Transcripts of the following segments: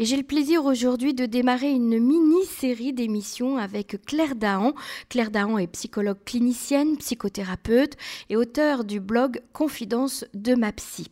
Et j'ai le plaisir aujourd'hui de démarrer une mini-série d'émissions avec Claire Dahan. Claire Dahan est psychologue clinicienne, psychothérapeute et auteure du blog Confidence de ma psy.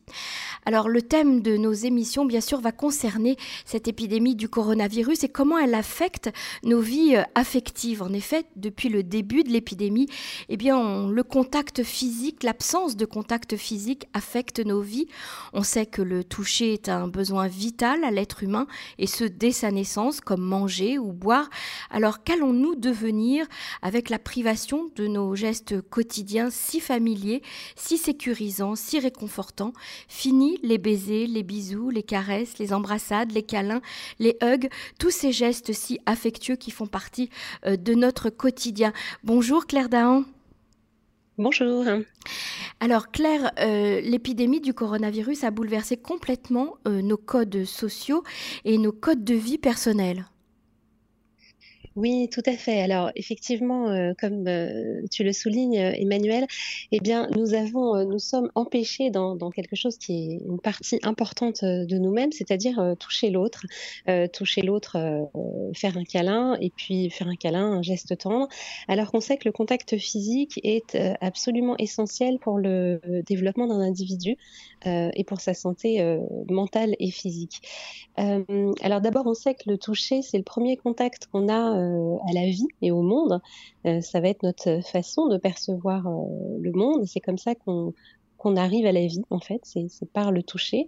Alors le thème de nos émissions, bien sûr, va concerner cette épidémie du coronavirus et comment elle affecte nos vies euh, affectives. En effet, depuis le début de l'épidémie, eh bien, le contact physique, l'absence de contact physique affecte nos vies. On sait que le toucher est un besoin vital à l'être humain et ce dès sa naissance, comme manger ou boire. Alors qu'allons-nous devenir avec la privation de nos gestes quotidiens si familiers, si sécurisants, si réconfortants? Fini les baisers, les bisous, les caresses, les embrassades, les câlins, les hugs, tous ces gestes si affectueux qui font partie euh, de notre quotidien. Bonjour Claire Dahan. Bonjour. Alors Claire, euh, l'épidémie du coronavirus a bouleversé complètement euh, nos codes sociaux et nos codes de vie personnels. Oui, tout à fait. Alors effectivement, euh, comme euh, tu le soulignes, euh, Emmanuel, eh bien, nous avons, nous sommes empêchés dans, quelque chose qui est une partie importante de nous-mêmes, c'est-à-dire toucher l'autre, toucher l'autre, faire un câlin et puis faire un câlin, un geste tendre, alors qu'on sait que le contact physique est absolument essentiel pour le développement d'un individu et pour sa santé mentale et physique. alors d'abord, on sait que le toucher, c'est le premier contact qu'on a à la vie et au monde. Euh, ça va être notre façon de percevoir euh, le monde. C'est comme ça qu'on arrive à la vie, en fait. C'est par le toucher.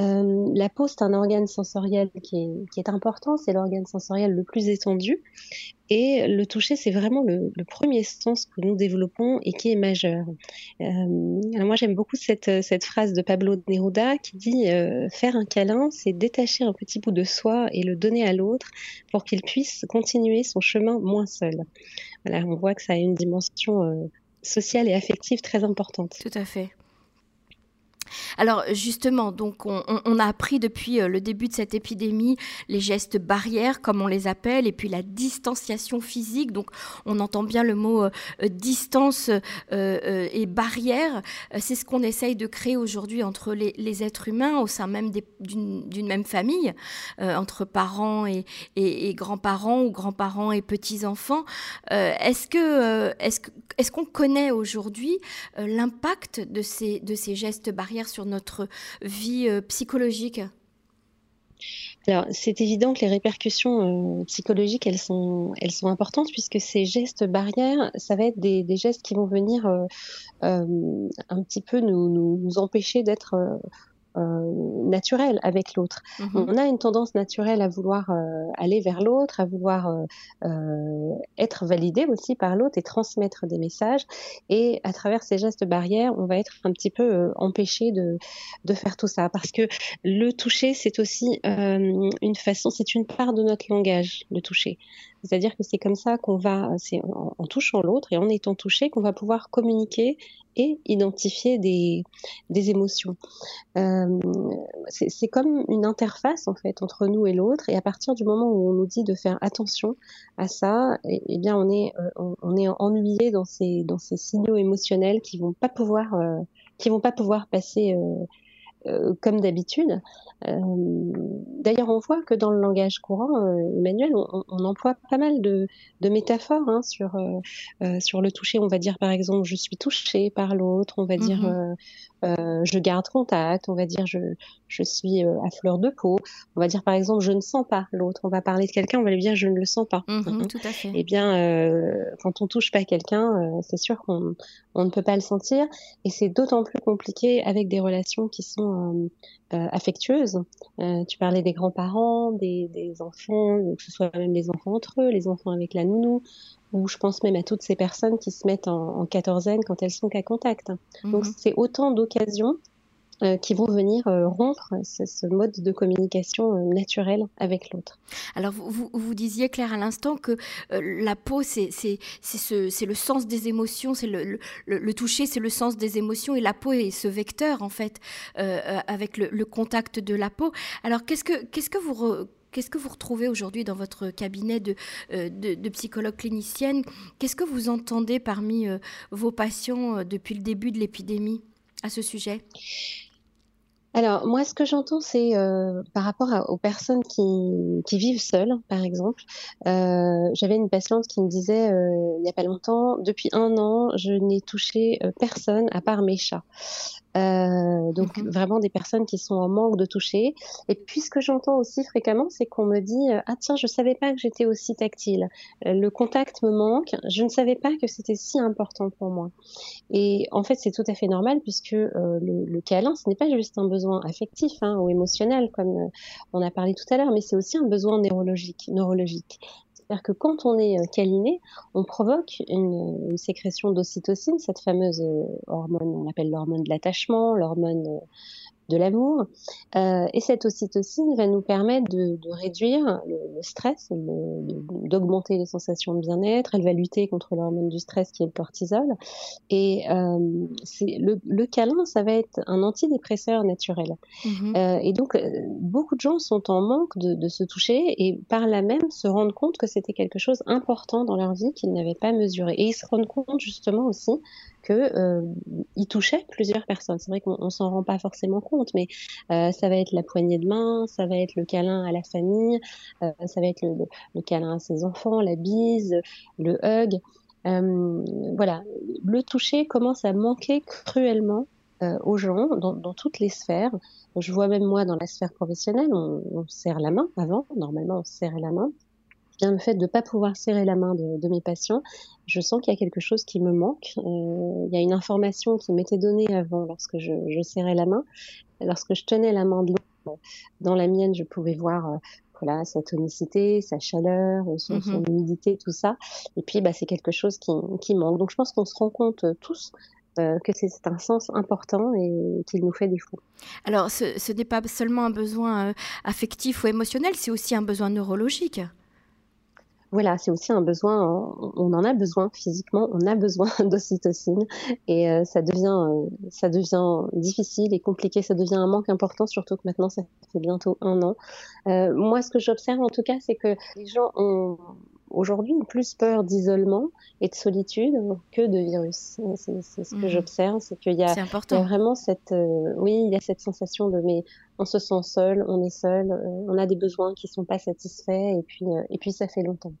Euh, la peau, c'est un organe sensoriel qui est, qui est important, c'est l'organe sensoriel le plus étendu. Et le toucher, c'est vraiment le, le, premier sens que nous développons et qui est majeur. Euh, alors moi, j'aime beaucoup cette, cette phrase de Pablo Neruda qui dit euh, Faire un câlin, c'est détacher un petit bout de soi et le donner à l'autre pour qu'il puisse continuer son chemin moins seul. Voilà, on voit que ça a une dimension sociale et affective très importante. Tout à fait. Alors justement, donc on, a appris depuis euh, le début de cette épidémie les gestes barrières, comme on les appelle, et puis la distanciation physique. Donc on entend bien le mot euh, euh, distance et barrière. C'est ce qu'on essaye de créer aujourd'hui entre les, êtres humains au sein même d'une même famille, entre parents et, grands-parents ou grands-parents et petits-enfants. est-ce que est-ce qu'on connaît aujourd'hui l'impact de ces, de ces gestes barrières sur notre vie euh, psychologique? Alors, c'est évident que les répercussions euh, psychologiques, elles sont, elles sont importantes puisque ces gestes barrières, ça va être des, gestes qui vont venir euh, un petit peu nous, nous empêcher d'être euh, naturel avec l'autre. Mhm. On a une tendance naturelle à vouloir euh, aller vers l'autre, à vouloir euh, être validé aussi par l'autre et transmettre des messages. Et à travers ces gestes barrières, on va être un petit peu empêché de, de faire tout ça. Parce que le toucher, c'est aussi une façon, c'est une part de notre langage, le toucher. C'est-à-dire que c'est comme ça qu'on va, c'est en, touchant l'autre et en étant touché qu'on va pouvoir communiquer et identifier des, des émotions. Euh, c'est comme une interface en fait entre nous et l'autre et à partir du moment où on nous dit de faire attention à ça, eh, eh bien on est, euh, on, est ennuyé dans ces, dans ces signaux émotionnels qui vont pas pouvoir, euh, qui vont pas pouvoir passer euh, comme d'habitude. Euh, d'ailleurs, on voit que dans le langage courant, euh, Emmanuel, on, emploie pas mal de, métaphores hein, sur, sur le toucher. On va dire par exemple, je suis touché par l'autre. On va dire, mm-hmm. Euh, je garde contact, on va dire je, je suis euh, à fleur de peau, on va dire par exemple je ne sens pas l'autre, on va parler de quelqu'un, on va lui dire je ne le sens pas. Mhm, tout à fait. Eh bien, euh, quand on touche pas quelqu'un, c'est sûr qu'on on ne peut pas le sentir et c'est d'autant plus compliqué avec des relations qui sont affectueuses. tu parlais des grands-parents, des, des enfants, que ce soit même les enfants entre eux, les enfants avec la nounou, ou je pense même à toutes ces personnes qui se mettent en, quatorzaine quand elles sont qu'à contact. Donc mhm. c'est autant d'occasions euh, qui vont venir euh, rompre ce, mode de communication euh, naturel avec l'autre. Alors vous, vous, disiez Claire à l'instant que la peau c'est c'est le sens des émotions, c'est le, toucher c'est le sens des émotions et la peau est ce vecteur en fait avec le, contact de la peau. Alors qu'est-ce que qu'est-ce que vous Qu'est-ce que vous retrouvez aujourd'hui dans votre cabinet de, de, psychologue clinicienne? Qu'est-ce que vous entendez parmi vos patients depuis le début de l'épidémie à ce sujet? Alors, moi, ce que j'entends, c'est euh, par rapport aux personnes qui, vivent seules, par exemple. Euh, J'avais une patiente qui me disait euh, il n'y a pas longtemps, depuis un an, je n'ai touché personne à part mes chats. Euh, donc mhm. vraiment des personnes qui sont en manque de toucher. Et puis ce que j'entends aussi fréquemment, c'est qu'on me dit ah tiens je savais pas que j'étais aussi tactile. le contact me manque. Je ne savais pas que c'était si important pour moi. Et en fait c'est tout à fait normal puisque le, le, câlin ce n'est pas juste un besoin affectif hein, ou émotionnel comme on a parlé tout à l'heure, mais c'est aussi un besoin neurologique. neurologique. C'est-à-dire que quand on est euh, câliné, on provoque une, sécrétion d'ocytocine, cette fameuse euh, hormone, on l'appelle l'hormone de l'attachement, l'hormone euh, de l'amour. Euh, et cette ocytocine va nous permettre de, de réduire le, le stress, d'augmenter les sensations de bien-être. Elle va lutter contre l'hormone du stress qui est le cortisol. Et euh, le, le, câlin, ça va être un antidépresseur naturel. Mm-hmm. Euh, et donc, beaucoup de gens sont en manque de, de, se toucher et par là même se rendent compte que c'était quelque chose important dans leur vie qu'ils n'avaient pas mesuré. Et ils se rendent compte justement aussi que euh, il touchait plusieurs personnes. C'est vrai qu'on s'en rend pas forcément compte, mais euh, ça va être la poignée de main, ça va être le câlin à la famille, euh, ça va être le, câlin à ses enfants, la bise, le hug. Euh, voilà, le toucher commence à manquer cruellement aux gens dans, toutes les sphères. Je vois même moi dans la sphère professionnelle, on, on serre la main avant. Normalement, on serre la main bien le fait de ne pas pouvoir serrer la main de, de mes patients, je sens qu'il y a quelque chose qui me manque. Euh, il y a une information qui m'était donnée avant lorsque je, je, serrais la main. Lorsque je tenais la main de l'autre, dans la mienne, je pouvais voir euh, voilà, sa tonicité, sa chaleur, son, mm -hmm. son, humidité, tout ça. Et puis, bah, c'est quelque chose qui, qui, manque. Donc, je pense qu'on se rend compte euh, tous euh, que c'est un sens important et qu'il nous fait défaut. Alors, ce, ce n'est pas seulement un besoin euh, affectif ou émotionnel, c'est aussi un besoin neurologique voilà, c'est aussi un besoin, on en a besoin physiquement, on a besoin d'ocytocine et euh, ça devient, euh, ça devient difficile et compliqué, ça devient un manque important, surtout que maintenant ça fait bientôt un an. Euh, moi, ce que j'observe en tout cas, c'est que les gens ont aujourd'hui plus peur d'isolement et de solitude que de virus. C'est ce que mmh. j'observe, c'est qu'il y, y, a vraiment cette, euh, oui, il y a cette sensation de mais on se sent seul, on est seul, euh, on a des besoins qui sont pas satisfaits et puis euh, et puis ça fait longtemps.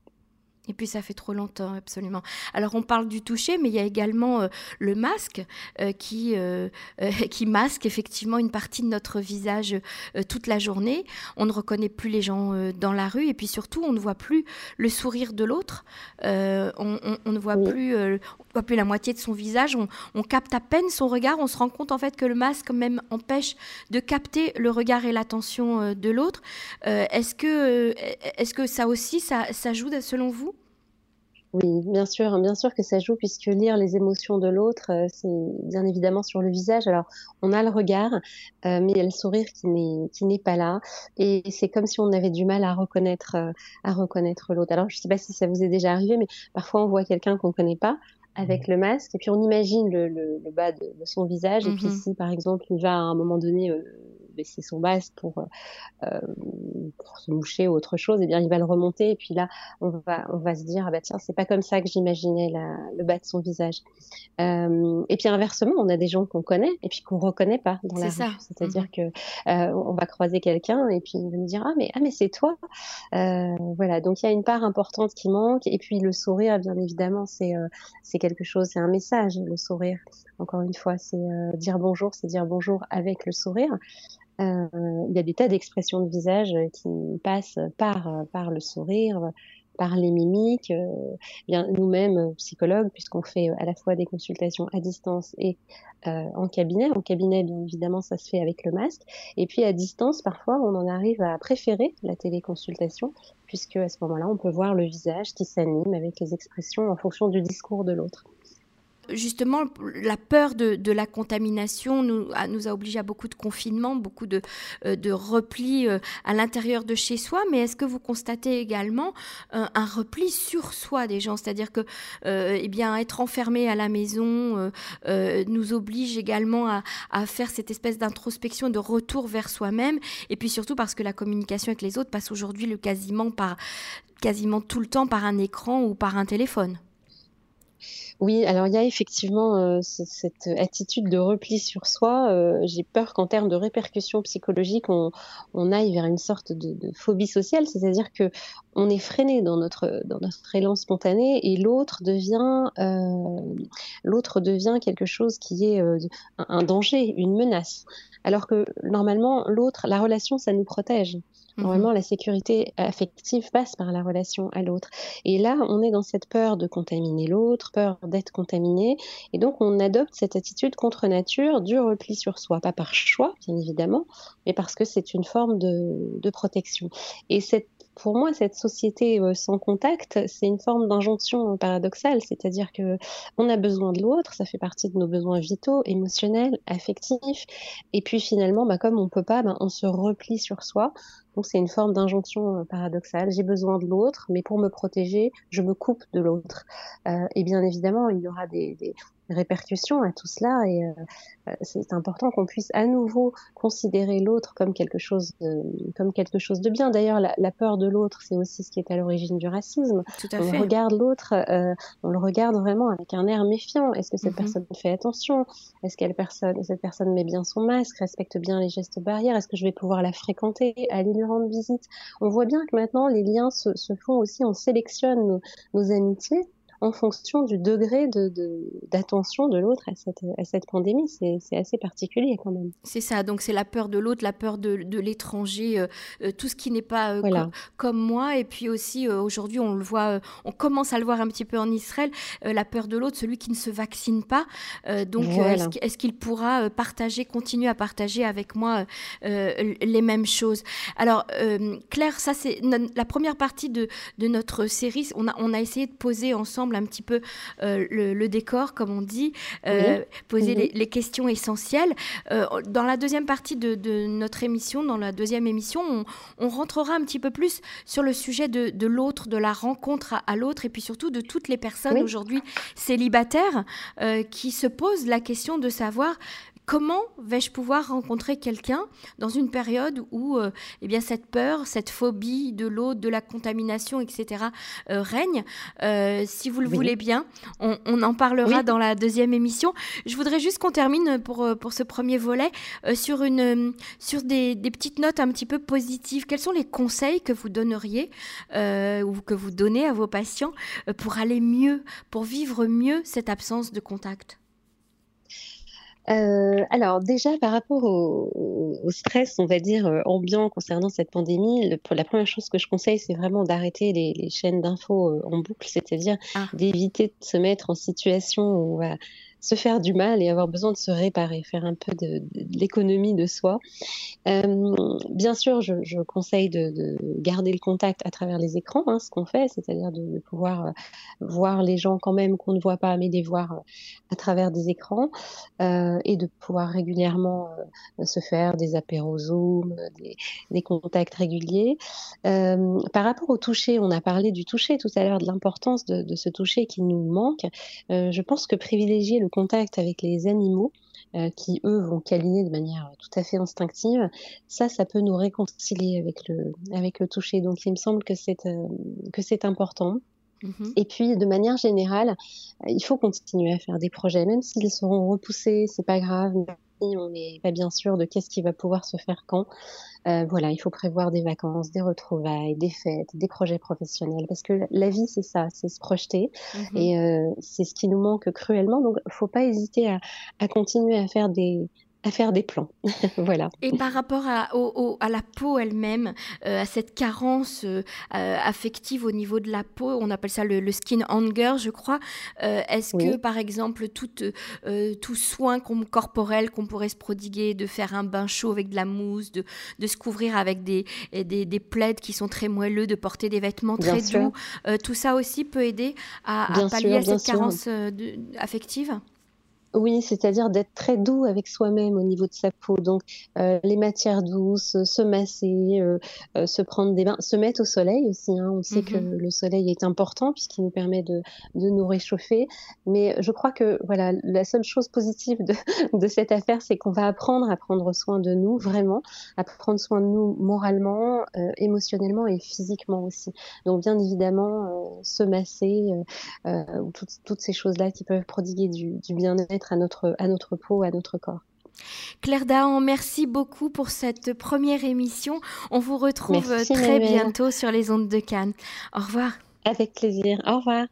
Et puis ça fait trop longtemps, absolument. Alors on parle du toucher, mais il y a également euh, le masque euh, qui, euh, qui masque effectivement une partie de notre visage toute la journée. On ne reconnaît plus les gens dans la rue et puis surtout on ne voit plus le sourire de l'autre. On, on, on, ne voit oui. plus, on voit plus la moitié de son visage. On, on, capte à peine son regard. On se rend compte en fait que le masque même empêche de capter le regard et l'attention de l'autre. est-ce que, est-ce que ça aussi, ça, ça joue selon vous? Oui, bien sûr, bien sûr que ça joue puisque lire les émotions de l'autre, euh, c'est bien évidemment sur le visage. Alors, on a le regard, euh, mais il y a le sourire qui n'est qui n'est pas là, et c'est comme si on avait du mal à reconnaître euh, à reconnaître l'autre. Alors, je sais pas si ça vous est déjà arrivé, mais parfois on voit quelqu'un qu'on connaît pas avec le masque, et puis on imagine le, le, le bas de, de, son visage, et puis mmh si par exemple il va à un moment donné baisser son masque pour, euh, pour se moucher ou autre chose, et eh bien il va le remonter et puis là on va on va se dire ah bah tiens c'est pas comme ça que j'imaginais le bas de son visage. Euh, et puis inversement on a des gens qu'on connaît et puis qu'on reconnaît pas dans la rue. C'est-à-dire mmh. que euh, on va croiser quelqu'un et puis il va me dire ah mais ah mais c'est toi. Euh, voilà donc il y a une part importante qui manque et puis le sourire bien évidemment c'est euh, c'est quelque chose c'est un message le sourire encore une fois c'est euh, dire bonjour c'est dire bonjour avec le sourire euh, il y a des tas d'expressions de visage qui passent par, par le sourire, par les mimiques. Euh, bien nous-mêmes psychologues, puisqu'on fait à la fois des consultations à distance et euh, en cabinet. En cabinet, bien évidemment, ça se fait avec le masque. Et puis à distance, parfois, on en arrive à préférer la téléconsultation, puisque à ce moment-là, on peut voir le visage qui s'anime avec les expressions en fonction du discours de l'autre justement, la peur de, la contamination nous a, nous a obligé à beaucoup de confinement, beaucoup de, euh, repli euh, à l'intérieur de chez soi. Mais est-ce que vous constatez également euh, un repli sur soi des gens? C'est-à-dire que eh bien, être enfermé à la maison nous oblige également à, faire cette espèce d'introspection, de retour vers soi-même. Et puis surtout parce que la communication avec les autres passe aujourd'hui quasiment tout le temps par un écran ou par un téléphone. Oui, alors il y a effectivement euh, cette attitude de repli sur soi. Euh, j'ai peur qu'en termes de répercussions psychologiques, on, aille vers une sorte de, phobie sociale, c'est-à-dire que on est freiné dans notre dans notre élan spontané et l'autre devient euh, l'autre devient quelque chose qui est un danger, une menace. Alors que normalement l'autre, la relation, ça nous protège. Normalement, mhm. la sécurité affective passe par la relation à l'autre. Et là, on est dans cette peur de contaminer l'autre, peur d'être contaminé. Et donc, on adopte cette attitude contre nature du repli sur soi. Pas par choix, bien évidemment, mais parce que c'est une forme de, protection. Et cette pour moi, cette société euh, sans contact, c'est une forme d'injonction paradoxale, c'est-à-dire que on a besoin de l'autre, ça fait partie de nos besoins vitaux, émotionnels, affectifs, et puis finalement, bah, comme on peut pas, bah, on se replie sur soi. Donc c'est une forme d'injonction euh, paradoxale. J'ai besoin de l'autre, mais pour me protéger, je me coupe de l'autre. Euh, et bien évidemment, il y aura des, répercussions à tout cela et euh, c'est important qu'on puisse à nouveau considérer l'autre comme quelque chose de, comme quelque chose de bien. D'ailleurs, la, peur de l'autre, c'est aussi ce qui est à l'origine du racisme. Tout à on regarde l'autre, euh, on le regarde vraiment avec un air méfiant. Est-ce que cette mm-hmm. personne fait attention? Est-ce qu'elle personne, cette personne met bien son masque, respecte bien les gestes barrières? Est-ce que je vais pouvoir la fréquenter, aller lui On voit bien que maintenant les liens se, font aussi, on sélectionne nos amitiés en fonction du degré d'attention de, de l'autre à cette, à cette pandémie. C'est assez particulier quand même. C'est ça, donc c'est la peur de l'autre, la peur de, de l'étranger, euh, euh, tout ce qui n'est pas euh, comme moi. Et puis aussi, aujourd'hui, on le voit, on commence à le voir un petit peu en Israël, la peur de l'autre, celui qui ne se vaccine pas. donc, est-ce qu'il pourra partager, continuer à partager avec moi les mêmes choses? Alors, Claire, ça c'est la première partie de, de notre série. On a, on a essayé de poser ensemble un petit peu euh, le, décor, comme on dit, euh, poser mhm. les, questions essentielles. Euh, dans la deuxième partie de, notre émission, dans la deuxième émission, on, rentrera un petit peu plus sur le sujet de, l'autre, de la rencontre à, l'autre, et puis surtout de toutes les personnes aujourd'hui célibataires qui se posent la question de savoir comment vais-je pouvoir rencontrer quelqu'un dans une période où euh, eh bien, cette peur, cette phobie de l'eau, de la contamination, etc. Euh, règne? Euh, Si vous le voulez bien, on, en parlera dans la deuxième émission. Je voudrais juste qu'on termine pour, pour ce premier volet sur, une, sur des, des, petites notes un petit peu positives. Quels sont les conseils que vous donneriez ou que vous donnez à vos patients pour aller mieux, pour vivre mieux cette absence de contact? Euh, alors déjà par rapport au, stress, on va dire euh, ambiant concernant cette pandémie, la première chose que je conseille, c'est vraiment d'arrêter les, chaînes d'infos euh, en boucle, c'est-à-dire ah. d'éviter de se mettre en situation où on va se faire du mal et avoir besoin de se réparer, faire un peu de, l'économie de soi. Euh, bien sûr, je, conseille de, de, garder le contact à travers les écrans, hein, ce qu'on fait, c'est-à-dire de, pouvoir euh, voir les gens quand même qu'on ne voit pas, mais les voir euh, à travers des écrans et de pouvoir régulièrement se faire des apéros Zoom, des, des contacts réguliers. par rapport au toucher, on a parlé du toucher tout à l'heure, de l'importance de, de, ce toucher qui nous manque. je pense que privilégier le contact avec les animaux, euh, qui eux vont câliner de manière tout à fait instinctive, ça, ça peut nous réconcilier avec le, avec le toucher. Donc il me semble que c'est euh, important. Mm-hmm. Et puis, de manière générale, euh, il faut continuer à faire des projets, même s'ils seront repoussés, c'est pas grave on n'est pas bien sûr de qu'est-ce qui va pouvoir se faire quand. Euh, voilà, il faut prévoir des vacances, des retrouvailles, des fêtes, des projets professionnels, parce que la vie, c'est ça, c'est se projeter, mhm. et euh, c'est ce qui nous manque cruellement. Donc, il faut pas hésiter à continuer à faire des, à faire des plans. voilà. Et par rapport à, à la peau elle-même, euh, à cette carence euh, euh, affective au niveau de la peau, on appelle ça le, skin hanger, je crois. Est-ce que, par exemple, tout, tout soin corporel qu'on pourrait se prodiguer, de faire un bain chaud avec de la mousse, de, de se couvrir avec des, des, des, plaids qui sont très moelleux, de porter des vêtements très doux, tout ça aussi peut aider à, pallier à cette carence affective? Oui, c'est-à-dire d'être très doux avec soi-même au niveau de sa peau. Donc, euh, les matières douces, se masser, euh, euh, se prendre des bains, se mettre au soleil aussi. Hein. On sait que Mhm. le soleil est important puisqu'il nous permet de, de nous réchauffer. Mais je crois que voilà, la seule chose positive de, de cette affaire, c'est qu'on va apprendre à prendre soin de nous, vraiment, à prendre soin de nous moralement, euh, émotionnellement et physiquement aussi. Donc, bien évidemment, euh, se masser, euh, euh, ou toutes, toutes ces choses-là qui peuvent prodiguer du, du bien-être à notre, à notre peau, à notre corps. Claire Dahan, merci beaucoup pour cette première émission. On vous retrouve Merci très Manuel. bientôt sur les ondes de Cannes. Au revoir. Avec plaisir. Au revoir.